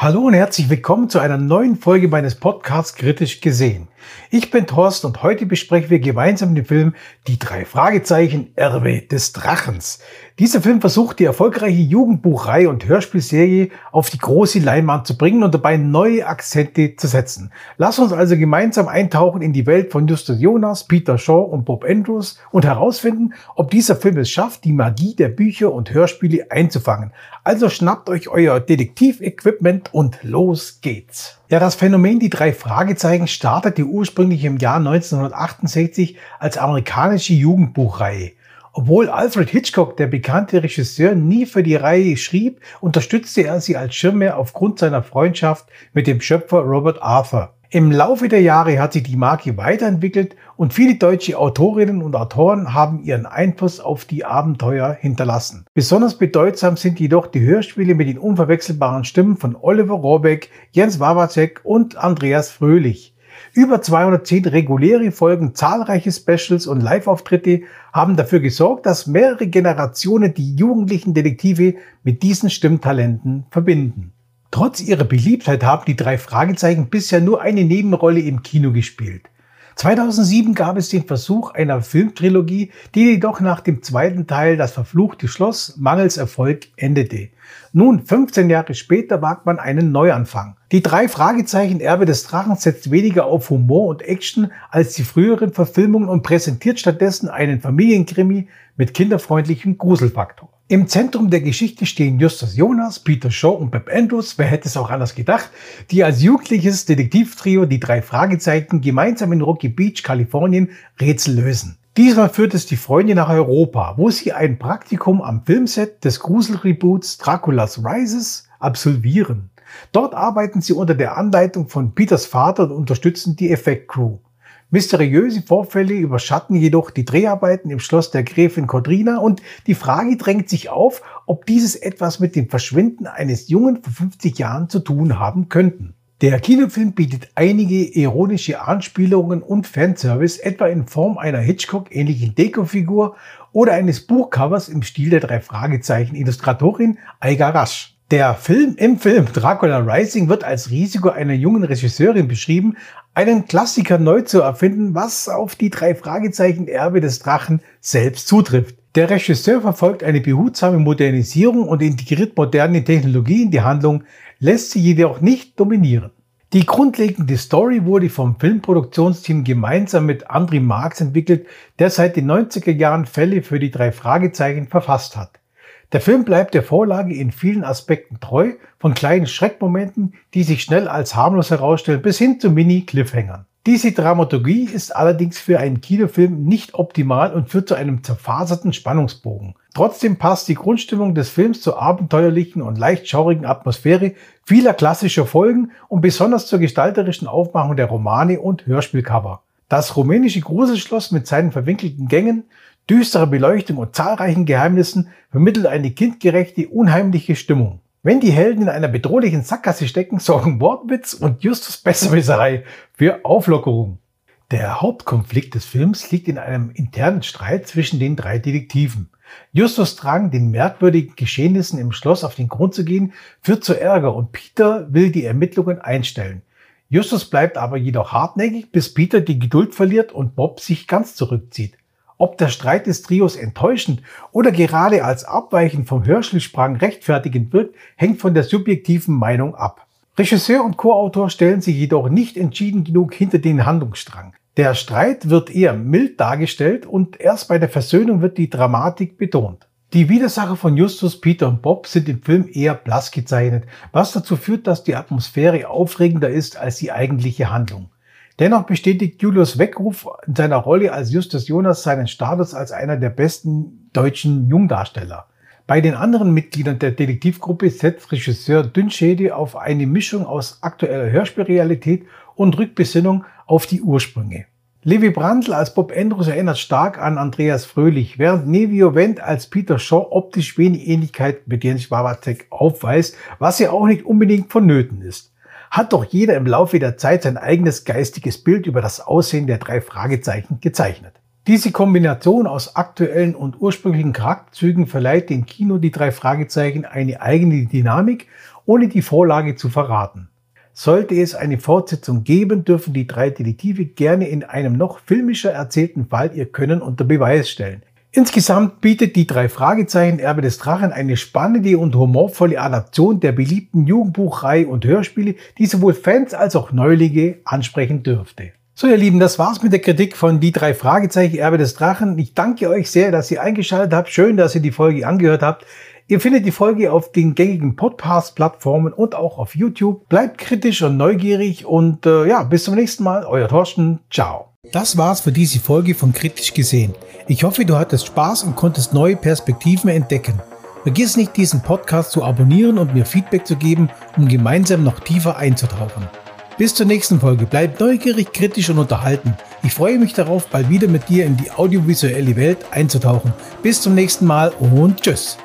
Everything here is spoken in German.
Hallo und herzlich willkommen zu einer neuen Folge meines Podcasts Kritisch gesehen. Ich bin Thorsten und heute besprechen wir gemeinsam den Film Die drei Fragezeichen Erbe des Drachens. Dieser Film versucht die erfolgreiche Jugendbuchreihe und Hörspielserie auf die große Leinwand zu bringen und dabei neue Akzente zu setzen. Lass uns also gemeinsam eintauchen in die Welt von Justus Jonas, Peter Shaw und Bob Andrews und herausfinden, ob dieser Film es schafft, die Magie der Bücher und Hörspiele einzufangen. Also schnappt euch euer Detektivequipment und los geht's. Ja, das Phänomen Die drei Fragezeichen startete ursprünglich im Jahr 1968 als amerikanische Jugendbuchreihe. Obwohl Alfred Hitchcock, der bekannte Regisseur, nie für die Reihe schrieb, unterstützte er sie als Schirmherr aufgrund seiner Freundschaft mit dem Schöpfer Robert Arthur. Im Laufe der Jahre hat sich die Marke weiterentwickelt und viele deutsche Autorinnen und Autoren haben ihren Einfluss auf die Abenteuer hinterlassen. Besonders bedeutsam sind jedoch die Hörspiele mit den unverwechselbaren Stimmen von Oliver Rohrbeck, Jens Wawacek und Andreas Fröhlich. Über 210 reguläre Folgen, zahlreiche Specials und Live-Auftritte haben dafür gesorgt, dass mehrere Generationen die jugendlichen Detektive mit diesen Stimmtalenten verbinden. Trotz ihrer Beliebtheit haben die drei Fragezeichen bisher nur eine Nebenrolle im Kino gespielt. 2007 gab es den Versuch einer Filmtrilogie, die jedoch nach dem zweiten Teil Das verfluchte Schloss mangels Erfolg endete. Nun, 15 Jahre später wagt man einen Neuanfang. Die drei Fragezeichen Erbe des Drachen setzt weniger auf Humor und Action als die früheren Verfilmungen und präsentiert stattdessen einen Familienkrimi mit kinderfreundlichem Gruselfaktor. Im Zentrum der Geschichte stehen Justus Jonas, Peter Shaw und Bob Andrews, wer hätte es auch anders gedacht, die als jugendliches Detektivtrio die drei Fragezeichen gemeinsam in Rocky Beach, Kalifornien, Rätsel lösen. Diesmal führt es die Freunde nach Europa, wo sie ein Praktikum am Filmset des Gruselreboots Dracula's Rises absolvieren. Dort arbeiten sie unter der Anleitung von Peters Vater und unterstützen die Effektcrew. Mysteriöse Vorfälle überschatten jedoch die Dreharbeiten im Schloss der Gräfin Kodrina und die Frage drängt sich auf, ob dieses etwas mit dem Verschwinden eines Jungen vor 50 Jahren zu tun haben könnten. Der Kinofilm bietet einige ironische Anspielungen und Fanservice, etwa in Form einer Hitchcock-ähnlichen Dekofigur oder eines Buchcovers im Stil der drei Fragezeichen Illustratorin Aiga Rasch. Der Film im Film Dracula Rising wird als Risiko einer jungen Regisseurin beschrieben, einen Klassiker neu zu erfinden, was auf die drei Fragezeichen Erbe des Drachen selbst zutrifft. Der Regisseur verfolgt eine behutsame Modernisierung und integriert moderne Technologie in die Handlung, lässt sie jedoch nicht dominieren. Die grundlegende Story wurde vom Filmproduktionsteam gemeinsam mit André Marx entwickelt, der seit den 90er Jahren Fälle für die drei Fragezeichen verfasst hat. Der Film bleibt der Vorlage in vielen Aspekten treu, von kleinen Schreckmomenten, die sich schnell als harmlos herausstellen, bis hin zu Mini-Cliffhängern. Diese Dramaturgie ist allerdings für einen Kinofilm nicht optimal und führt zu einem zerfaserten Spannungsbogen. Trotzdem passt die Grundstimmung des Films zur abenteuerlichen und leicht schaurigen Atmosphäre vieler klassischer Folgen und besonders zur gestalterischen Aufmachung der Romane und Hörspielcover. Das rumänische Gruselschloss mit seinen verwinkelten Gängen, düsterer Beleuchtung und zahlreichen Geheimnissen vermittelt eine kindgerechte, unheimliche Stimmung. Wenn die Helden in einer bedrohlichen Sackgasse stecken, sorgen Wortwitz und Justus Besserwisserei für Auflockerung. Der Hauptkonflikt des Films liegt in einem internen Streit zwischen den drei Detektiven. Justus Drang, den merkwürdigen Geschehnissen im Schloss auf den Grund zu gehen, führt zu Ärger und Peter will die Ermittlungen einstellen. Justus bleibt aber jedoch hartnäckig, bis Peter die Geduld verliert und Bob sich ganz zurückzieht. Ob der Streit des Trios enttäuschend oder gerade als Abweichen vom Hörschelsprang rechtfertigend wirkt, hängt von der subjektiven Meinung ab. Regisseur und Co-Autor stellen sich jedoch nicht entschieden genug hinter den Handlungsstrang. Der Streit wird eher mild dargestellt und erst bei der Versöhnung wird die Dramatik betont. Die Widersacher von Justus, Peter und Bob sind im Film eher blass gezeichnet, was dazu führt, dass die Atmosphäre aufregender ist als die eigentliche Handlung. Dennoch bestätigt Julius Weckruf in seiner Rolle als Justus Jonas seinen Status als einer der besten deutschen Jungdarsteller. Bei den anderen Mitgliedern der Detektivgruppe setzt Regisseur Dünnschede auf eine Mischung aus aktueller Hörspielrealität und Rückbesinnung auf die Ursprünge. Levi Brandl als Bob Andrews erinnert stark an Andreas Fröhlich, während Nevio Wendt als Peter Shaw optisch wenig Ähnlichkeit mit Jens Wawacek aufweist, was ja auch nicht unbedingt vonnöten ist. Hat doch jeder im Laufe der Zeit sein eigenes geistiges Bild über das Aussehen der drei Fragezeichen gezeichnet. Diese Kombination aus aktuellen und ursprünglichen Charakterzügen verleiht dem Kino die drei Fragezeichen eine eigene Dynamik, ohne die Vorlage zu verraten. Sollte es eine Fortsetzung geben, dürfen die drei Detektive gerne in einem noch filmischer erzählten Fall ihr Können unter Beweis stellen. Insgesamt bietet die drei Fragezeichen Erbe des Drachen eine spannende und humorvolle Adaption der beliebten Jugendbuchreihe und Hörspiele, die sowohl Fans als auch Neulinge ansprechen dürfte. So, ihr Lieben, das war's mit der Kritik von Die drei Fragezeichen Erbe des Drachen. Ich danke euch sehr, dass ihr eingeschaltet habt. Schön, dass ihr die Folge angehört habt. Ihr findet die Folge auf den gängigen Podcast-Plattformen und auch auf YouTube. Bleibt kritisch und neugierig und äh, ja, bis zum nächsten Mal. Euer Thorsten. Ciao. Das war's für diese Folge von Kritisch gesehen. Ich hoffe, du hattest Spaß und konntest neue Perspektiven entdecken. Vergiss nicht, diesen Podcast zu abonnieren und mir Feedback zu geben, um gemeinsam noch tiefer einzutauchen. Bis zur nächsten Folge. Bleib neugierig, kritisch und unterhalten. Ich freue mich darauf, bald wieder mit dir in die audiovisuelle Welt einzutauchen. Bis zum nächsten Mal und tschüss.